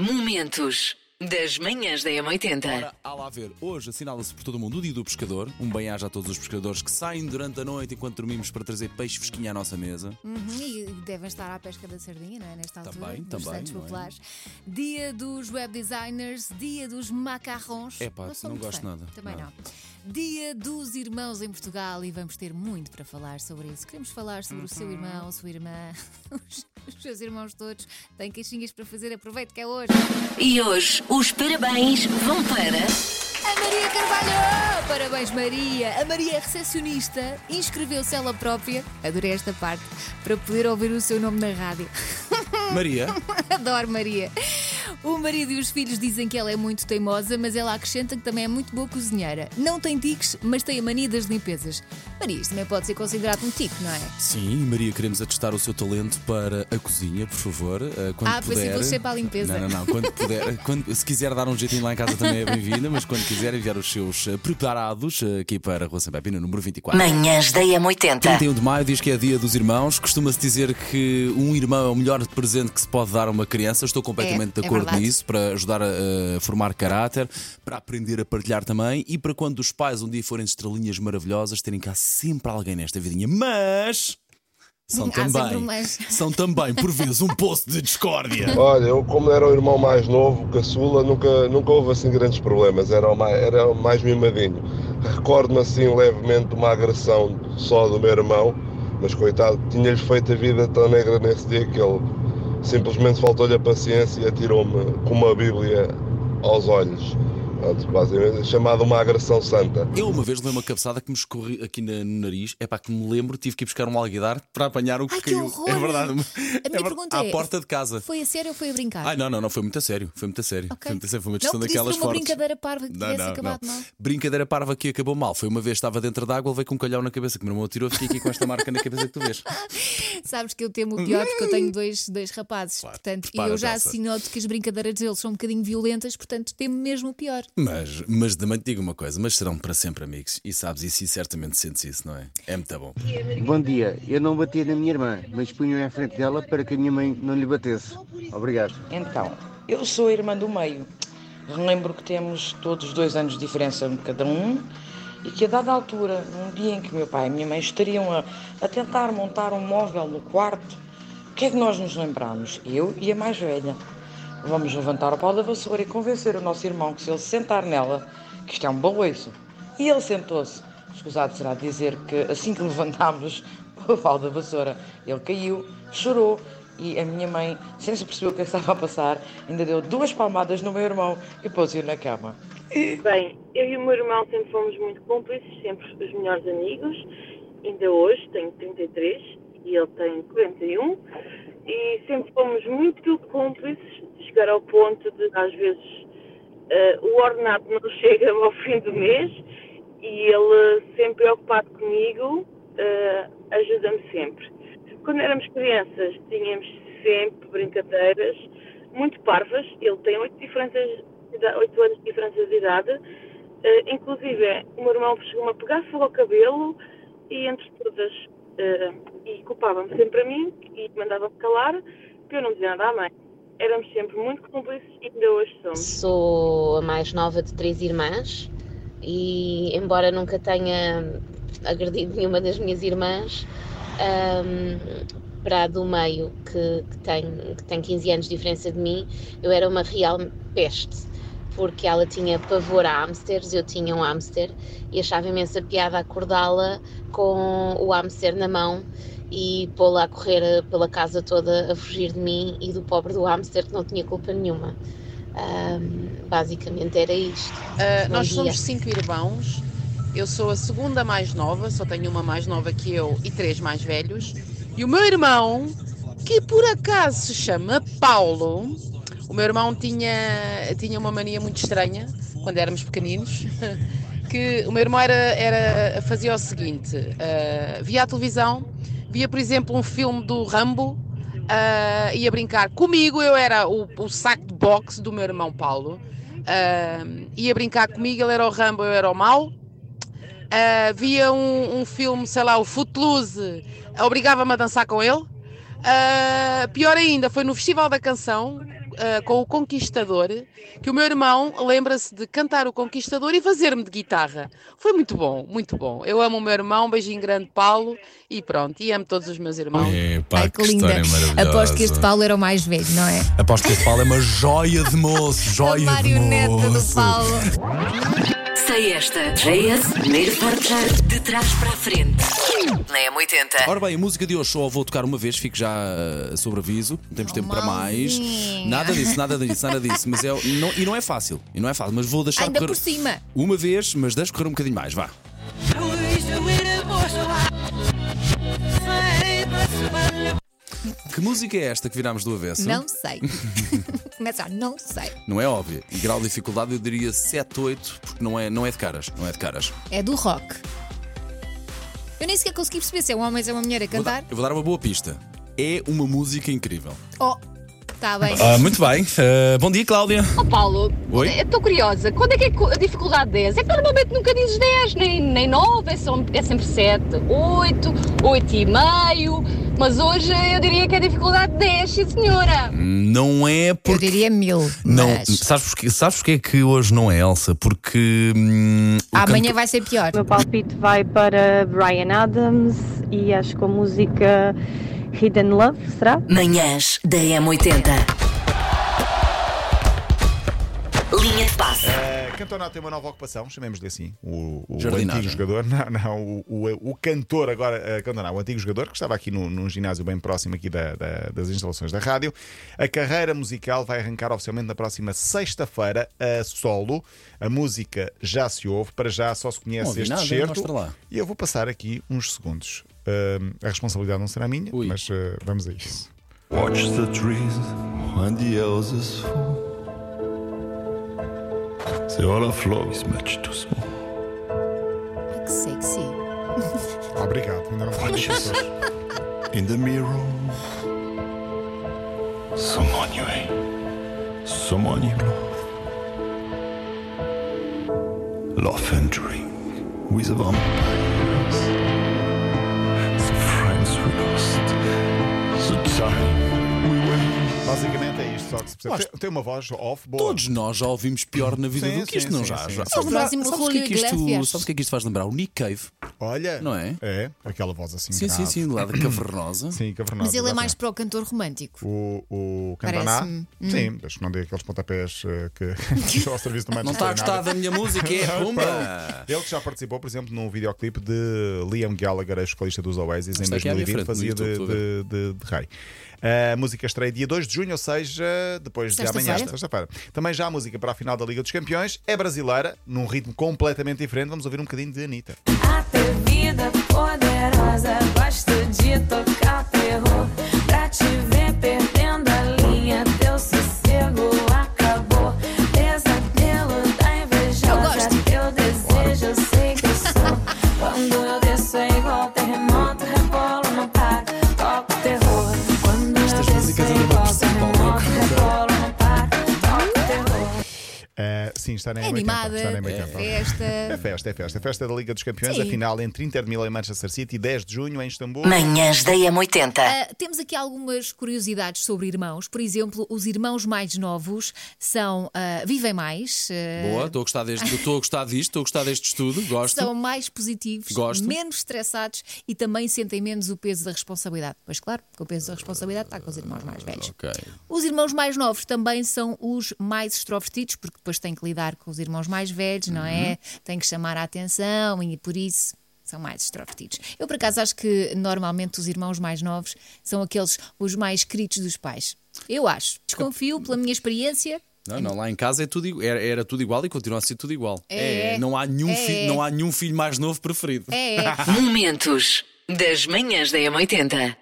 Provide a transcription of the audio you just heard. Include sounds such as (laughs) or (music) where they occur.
Momentos das manhãs da M80. Ora, há lá ver, hoje assinala-se por todo o mundo o Dia do Pescador. Um bem-aja a todos os pescadores que saem durante a noite enquanto dormimos para trazer peixe fresquinho à nossa mesa. Uhum, e devem estar à pesca da sardinha, não é? Nesta altura. Também, nos também, Santos não é? Populares. Dia dos web designers, dia dos macarrons. Epá, sou não muito gosto fã. nada. Também Não. não. Dia dos irmãos em Portugal e vamos ter muito para falar sobre isso. Queremos falar sobre o seu Uhum. irmão, a sua irmã, (laughs) os, os seus irmãos todos. Têm queixinhas para fazer, aproveite que é hoje. E hoje os parabéns vão para. A Maria Carvalho! Parabéns, Maria! A Maria é recepcionista, inscreveu-se ela própria, adorei esta parte, para poder ouvir o seu nome na rádio. Maria, (laughs) Adoro Maria. O marido e os filhos dizem que ela é muito teimosa, mas ela acrescenta que também é muito boa cozinheira. Não tem tiques, mas tem a mania das limpezas. Maria, isto também pode ser considerado um tique, não é? sim, Maria, queremos atestar o seu talento para a cozinha, por favor. eh, Quando Ah, pensei que puder. fosse para a limpeza. Não, não, não. Quando puder, (laughs) quando- se quiser dar um jeitinho lá em casa também é bem-vinda, mas quando quiser enviar os seus eh, preparados eh, aqui para a Rua São Pepino, número 24. Manhãs da M80. 31 de maio diz que é dia dos irmãos. Costuma-se dizer que um irmão é o melhor presente que se pode dar a uma criança. Estou completamente É, de é acordo verdade. nisso, para ajudar a, a formar caráter, para aprender a partilhar também e para quando os pais um dia forem estrelinhas maravilhosas, terem cá sempre alguém nesta vidinha. Mas. São Há também, um são também, por vezes, um poço de discórdia. (laughs) Olha, eu como era o irmão mais novo, caçula, nunca, nunca houve assim grandes problemas, era o mais, era o mais mimadinho. Recordo-me assim levemente de uma agressão só do meu irmão, mas coitado, tinha-lhe feito a vida tão negra nesse dia que ele simplesmente faltou-lhe a paciência e atirou-me com uma bíblia aos olhos. Basicamente, chamada uma agressão santa. Eu uma vez levei uma cabeçada que me escorri aqui na- no nariz. É pá, que me lembro, tive que ir buscar um alguidar para apanhar o que Ai, que caiu. horror! É verdade. A minha é pergunta À é, porta de casa. Foi a sério ou foi a brincar? Ai, não, não, não, foi muito a sério. Foi muito a sério. Ok. Foi muito a sério. Foi uma Não, questão daquelas ser uma fortes. brincadeira parva que Não, tivesse não, acabado não. mal. Brincadeira parva que acabou mal. Foi uma vez estava dentro da água, levei com um calhau na cabeça que o meu irmão tirou, fiquei aqui com esta marca na cabeça que tu vês. (laughs) Sabes que eu temo o pior porque eu tenho (laughs) dois, dois rapazes, Claro, portanto, e eu já noto que as brincadeiras deles são um bocadinho violentas, portanto, temo mesmo o pior. Mas, mas também te digo uma coisa, mas serão para sempre amigos. E sabes isso e certamente sentes isso, não é? É muito bom. Bom dia, eu não batia na minha irmã, mas punho à frente dela para que a minha mãe não lhe batesse. Obrigado. Então, eu sou a irmã do meio. Relembro que temos todos dois anos de diferença de cada um e que a dada altura, num dia em que meu pai e minha mãe estariam a, a tentar montar um móvel no quarto, o que é que nós nos lembramos? Eu e a mais velha. Vamos levantar o pau da vassoura e convencer o nosso irmão que se ele se sentar nela, que isto é um baloiço. E ele sentou-se. Escusado será dizer que assim que levantámos o pau da vassoura, ele caiu, chorou e a minha mãe, sem se perceber o que estava a passar, ainda deu duas palmadas no meu irmão e pôs-o na cama. Bem, eu e o meu irmão sempre fomos muito cúmplices, sempre os melhores amigos. Ainda hoje tenho 33 e ele tem 41. E sempre fomos muito cúmplices, de chegar ao ponto de, às vezes, eh, o ordenado não (laughs) chega ao fim do mês e ele, sempre preocupado comigo, eh, ajuda-me sempre. Quando éramos crianças, tínhamos sempre brincadeiras muito parvas. Ele tem oito diferenças de idade- oito anos de diferença de idade. Eh, inclusive, o meu irmão chegou-me a pegar fogo ao cabelo e entre todas, eh, e culpava-me sempre a mim e mandava-me calar, que eu não dizia nada à mãe. Éramos sempre muito cúmplices e ainda hoje somos. Sou a mais nova de três irmãs e, embora nunca tenha agredido nenhuma das minhas irmãs, ahm, para a do meio, que, que, tem, que tem 15 anos de diferença de mim, eu era uma real peste, porque ela tinha pavor a hamsters, eu tinha um hamster e achava imensa piada acordá-la com o hamster na mão e pô-la a correr eh, pela casa toda a fugir de mim e do pobre do hamster que não tinha culpa nenhuma. Ahm, basicamente era isto. Uh, nós somos cinco irmãos. Eu sou a segunda mais nova, só tenho uma mais nova que eu e três mais velhos. E o meu irmão, que por acaso se chama Paulo, o meu irmão tinha, tinha uma mania muito estranha quando éramos pequeninos. (laughs) Que o meu irmão era, era, fazia o seguinte: uh, via a televisão, via, por exemplo, um filme do Rambo, uh, ia brincar comigo, eu era o, o saco de boxe do meu irmão Paulo. Uh, ia brincar comigo, ele era o Rambo, eu era o mau. Uh, via um, um filme, sei lá, o Footloose, obrigava-me a dançar com ele. Uh, pior ainda, foi no Festival da Canção, ah, com o Conquistador, que o meu irmão lembra-se de cantar o Conquistador e fazer-me de guitarra. Foi muito bom, muito bom. Eu amo o meu irmão, um beijinho grande, Paulo, e pronto, e amo todos os meus irmãos. Epá, Ai, que linda. Aposto que este Paulo era o mais velho, não é? Aposto que este Paulo é uma joia de moço, (laughs) A joia de marioneta do moço. Paulo. Sei esta. JS, primeiro portar de trás para a frente. Na M80. Ora bem, a música de hoje só vou tocar uma vez, fico já uh, sobre aviso, não temos tempo para mais. malzinha. Nada disso, nada disso, nada disso. Mas é, não, e não é fácil, e não é fácil, mas vou deixar Ainda correr por cima. uma vez, mas deixa correr um bocadinho mais, vá. Que música é esta que virámos do avesso? Não sei. (laughs) Começa a não sei. Não é óbvio. E grau de dificuldade eu diria 7, 8, porque não é, não é de caras. Não é de caras. É do rock. Eu nem sequer consegui perceber se é um homem ou se é uma mulher a Vou dar- cantar. eu vou dar uma boa pista. É uma música incrível. Oh, está bem. Ah, muito bem. Ah, bom dia, Cláudia. Ó Paulo, Oi? eu estou curiosa. Quando é que é a dificuldade 10? É que normalmente nunca dizes 10, nem, nem 9, é, só- é sempre 7, 8, 8 e meio. Mas hoje eu diria que é a dificuldade 10, sim senhora. Não é Eu porque. diria mil. Não, mas sabes porquê, sabes porquê que hoje não é Elsa? Porque. hum, o amanhã canto- vai ser pior. O meu palpite vai para Brian Adams e acho que a música Hidden Love, será? Manhãs da M80. Linha de passe. Uh, Cantona tem uma nova ocupação, chamemos-lhe assim. O, o antigo jogador, (laughs) não, não, o, o, o cantor agora, uh, Cantona, o antigo jogador, que estava aqui num, num ginásio bem próximo aqui da- da- das instalações da rádio. A carreira musical vai arrancar oficialmente na próxima sexta-feira a solo. A música já se ouve, para já só se conhece ouvi este nada, certo. E eu vou passar aqui uns segundos. Uh, a responsabilidade não será minha, Ui. mas uh, vamos a isso. Watch the trees when the houses fall. The other floor is much too small. Que sexy. (laughs) Obrigado, ainda não falei disso. In the mirror, someone you hate, someone you love. Laugh and drink with the vampires, Basicamente é isto, só Tem, uma voz off, boa. Todos nós já ouvimos pior na vida Sim, do que isto, sim, não sim, já? sim, já. sim. Sabes, O próximo sabes que é que isto, sabes o que é que isto faz lembrar? O Nick Cave, Olha, não é? É, aquela voz assim. Sim, sim, grave. sim, lá da (coughs) cavernosa. Sim, cavernosa. Mas ele é mais para o cantor romântico. O, o Cantaná. Hum. sim, que não dê aqueles pontapés eh, que (laughs) ao serviço do Não está a gostar da minha música, é (laughs) pumba! Ele que já participou, por exemplo, num videoclipe de Liam Gallagher, ex-vocalista dos Oasis, em Está aqui à minha 2020, frente, no fazia de, de, de rei. A música estreia dia 2 de junho, ou seja, depois de amanhã, Sexta-feira. Também já a música para a final da Liga dos Campeões é brasileira, num ritmo completamente diferente. Vamos ouvir um bocadinho de Anitta. Atrevida, poderosa, gosto de tocar terror. Sim, está na É M80, animada, está na é M80. festa. É festa, é festa. É festa da Liga dos Campeões, Sim. a final entre Inter de Milão e Manchester City, 10 de junho em Istambul. Manhãs da M80. Ah, temos aqui algumas curiosidades sobre irmãos. Por exemplo, os irmãos mais novos são ah, vivem mais, ah, Boa, estou a gostar deste, estou a gostar disto, estou a gostar deste estudo, gosto. são mais positivos, Gosto. menos estressados e também sentem menos o peso da responsabilidade. Pois claro, porque o peso da responsabilidade está com os irmãos mais velhos. Ok. Os irmãos mais novos também são os mais extrovertidos, porque depois têm que lidar com os irmãos mais velhos, não é? Têm que chamar a atenção e por isso são mais extrovertidos. Eu, por acaso, acho que normalmente os irmãos mais novos são aqueles os mais queridos dos pais. Eu acho. Desconfio pela minha experiência. Não, não, lá em casa é tudo, era, era tudo igual e continua a ser tudo igual. É. não, há nenhum É. filho, não há nenhum filho mais novo preferido. É, é. (laughs) Momentos das manhãs da M80.